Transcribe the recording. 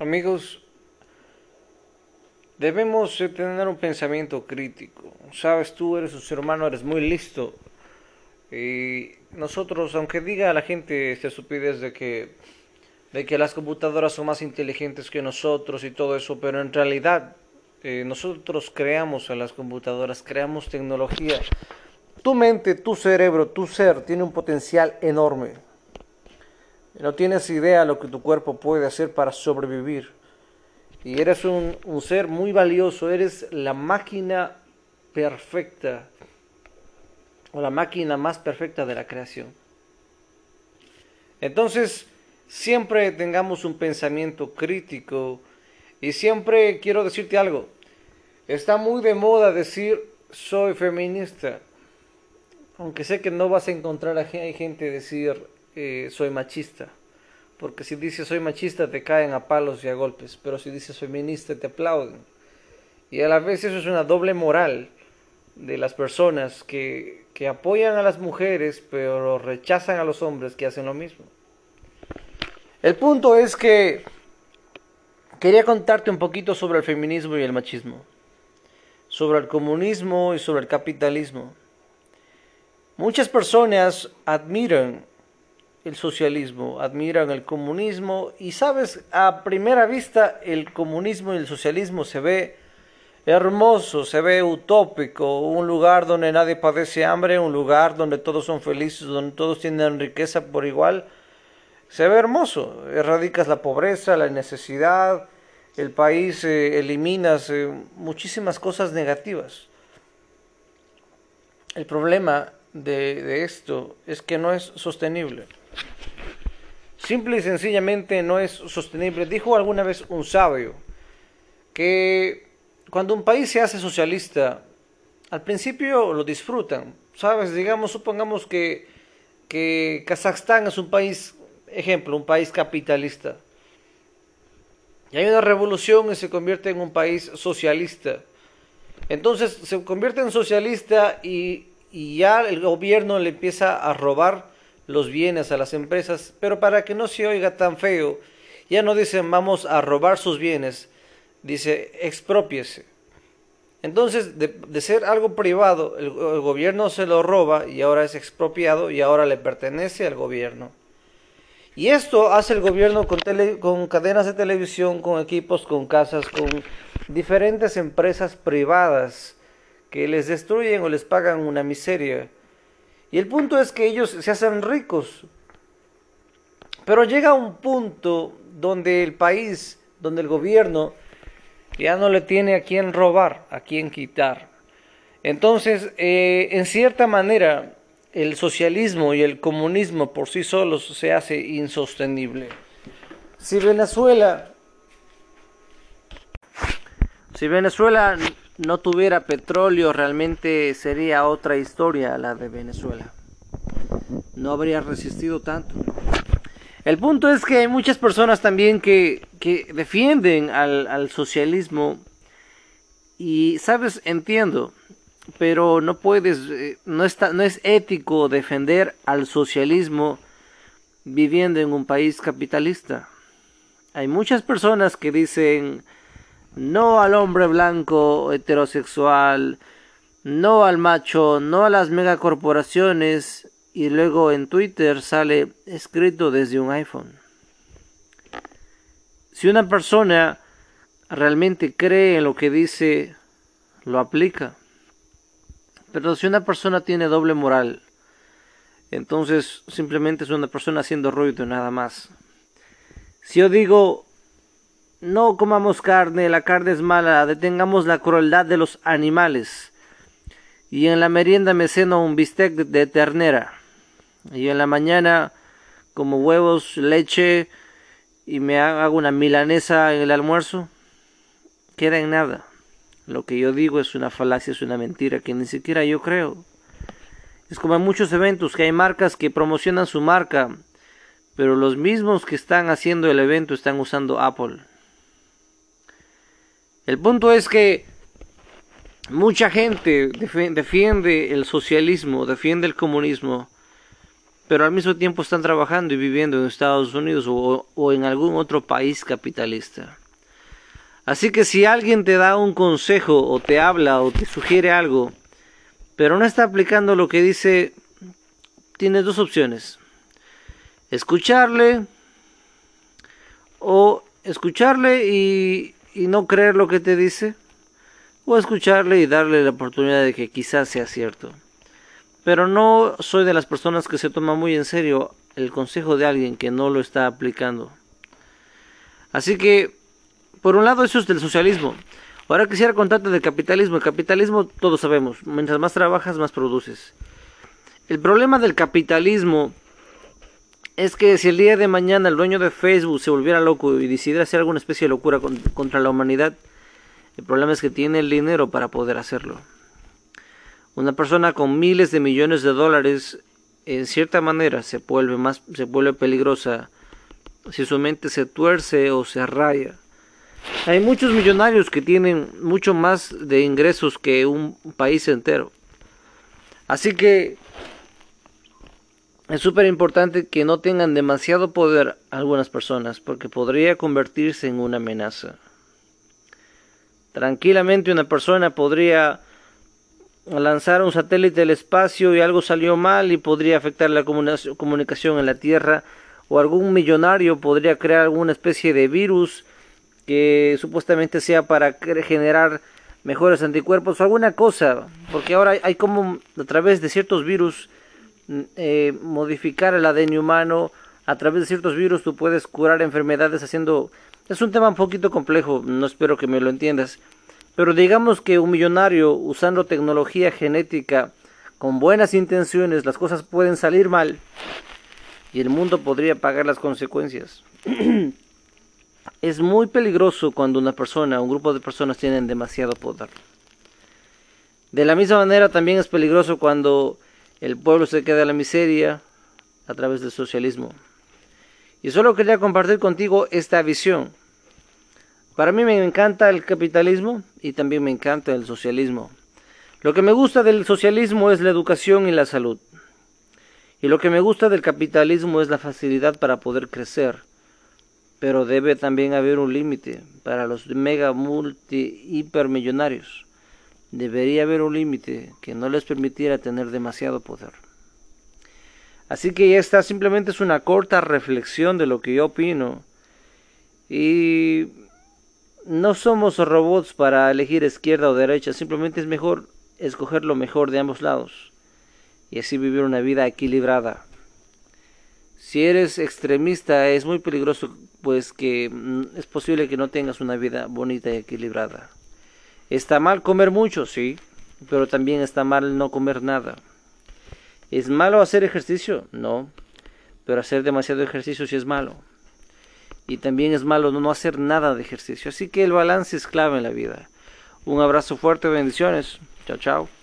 Amigos, debemos tener un pensamiento crítico. Sabes, tú eres un ser humano, eres muy listo. Y nosotros, aunque diga a la gente esta estupidez de que, de que las computadoras son más inteligentes que nosotros y todo eso, pero en realidad eh, nosotros creamos a las computadoras, creamos tecnología. Tu mente, tu cerebro, tu ser tiene un potencial enorme. No tienes idea lo que tu cuerpo puede hacer para sobrevivir. Y eres un, ser muy valioso, eres la máquina perfecta o la máquina más perfecta de la creación. Entonces, siempre tengamos un pensamiento crítico y siempre quiero decirte algo. Está muy de moda decir soy feminista. Aunque sé que no vas a encontrar a gente decir soy machista. Porque si dices soy machista te caen a palos y a golpes. Pero si dices feminista te aplauden. Y a la vez eso es una doble moral de las personas que, que apoyan a las mujeres pero rechazan a los hombres que hacen lo mismo. El punto es que quería contarte un poquito sobre el feminismo y el machismo, sobre el comunismo y sobre el capitalismo. Muchas personas admiran el socialismo, admiran el comunismo y sabes, a primera vista el comunismo y el socialismo se ve hermoso, se ve utópico, un lugar donde nadie padece hambre, un lugar donde todos son felices, donde todos tienen riqueza por igual, se ve hermoso, erradicas la pobreza, la necesidad, el país eh, eliminas eh, muchísimas cosas negativas. El problema de, de esto es que no es sostenible. Simple y sencillamente no es sostenible. Dijo alguna vez un sabio que cuando un país se hace socialista, al principio lo disfrutan. ¿Sabes? Digamos, supongamos que, que Kazajstán es un país, ejemplo, un país capitalista. Y hay una revolución y se convierte en un país socialista. Entonces se convierte en socialista y, y ya el gobierno le empieza a robar los bienes a las empresas, pero para que no se oiga tan feo, ya no dicen vamos a robar sus bienes, dice expropiese. Entonces, de, ser algo privado, el, gobierno se lo roba y ahora es expropiado y ahora le pertenece al gobierno. Y esto hace el gobierno con, con cadenas de televisión, con equipos, con casas, con diferentes empresas privadas que les destruyen o les pagan una miseria. Y el punto es que ellos se hacen ricos. Pero llega un punto donde el país, donde el gobierno ya no le tiene a quién robar, a quién quitar. Entonces, eh, en cierta manera, el socialismo y el comunismo por sí solos se hace insostenible. Si Venezuela, si Venezuela no tuviera petróleo, realmente sería otra historia la de Venezuela. No habría resistido tanto. El punto es que hay muchas personas también que, que defienden al, al socialismo y, sabes, entiendo, pero no puedes, eh, no, está, no es ético defender al socialismo viviendo en un país capitalista. Hay muchas personas que dicen no al hombre blanco heterosexual, no al macho, no a las megacorporaciones y luego en Twitter sale escrito desde un iPhone. Si una persona realmente cree en lo que dice, lo aplica. Pero si una persona tiene doble moral, entonces simplemente es una persona haciendo ruido nada más. Si yo digo, no comamos carne, la carne es mala, detengamos la crueldad de los animales, y en la merienda me ceno un bistec de ternera, y en la mañana como huevos, leche, y me hago una milanesa en el almuerzo, queda en nada. Lo que yo digo es una falacia, es una mentira que ni siquiera yo creo. Es como en muchos eventos que hay marcas que promocionan su marca, pero los mismos que están haciendo el evento están usando Apple. El punto es que mucha gente defiende el socialismo, defiende el comunismo, pero al mismo tiempo están trabajando y viviendo en Estados Unidos o, en algún otro país capitalista. Así que si alguien te da un consejo o te habla o te sugiere algo, pero no está aplicando lo que dice, tienes dos opciones. Escucharle o escucharle y, y no creer lo que te dice, o escucharle y darle la oportunidad de que quizás sea cierto. Pero no soy de las personas que se toma muy en serio el consejo de alguien que no lo está aplicando. Así que, por un lado, eso es del socialismo. Ahora quisiera contarte del capitalismo. El capitalismo, todos sabemos, mientras más trabajas, más produces. El problema del capitalismo es que si el día de mañana el dueño de Facebook se volviera loco y decidiera hacer alguna especie de locura contra la humanidad, el problema es que tiene el dinero para poder hacerlo. Una persona con miles de millones de dólares en cierta manera se vuelve más se vuelve peligrosa si su mente se tuerce o se raya. Hay muchos millonarios que tienen mucho más de ingresos que un país entero. Así que es súper importante que no tengan demasiado poder algunas personas porque podría convertirse en una amenaza. Tranquilamente una persona podría lanzar un satélite al espacio y algo salió mal y podría afectar la comunicación en la Tierra o algún millonario podría crear alguna especie de virus que supuestamente sea para generar mejores anticuerpos o alguna cosa porque ahora hay como a través de ciertos virus eh, modificar el ADN humano. A través de ciertos virus tú puedes curar enfermedades haciendo es un tema un poquito complejo no espero que me lo entiendas. Pero digamos que un millonario usando tecnología genética con buenas intenciones las cosas pueden salir mal y el mundo podría pagar las consecuencias. Es muy peligroso cuando una persona un grupo de personas tienen demasiado poder. De la misma manera también es peligroso cuando el pueblo se queda en la miseria a través del socialismo. Y solo quería compartir contigo esta visión. Para mí me encanta el capitalismo y también me encanta el socialismo. Lo que me gusta del socialismo es la educación y la salud. Y lo que me gusta del capitalismo es la facilidad para poder crecer. Pero debe también haber un límite para los mega multi hipermillonarios debería haber un límite que no les permitiera tener demasiado poder. Así que esta simplemente es una corta reflexión de lo que yo opino. Y no somos robots para elegir izquierda o derecha, simplemente es mejor escoger lo mejor de ambos lados y así vivir una vida equilibrada. Si eres extremista es muy peligroso, pues que mm, es posible que no tengas una vida bonita y equilibrada. Está mal comer mucho, sí, pero también está mal no comer nada. ¿Es malo hacer ejercicio? No, pero hacer demasiado ejercicio sí es malo. Y también es malo no hacer nada de ejercicio. Así que el balance es clave en la vida. Un abrazo fuerte, bendiciones. Chao, chao.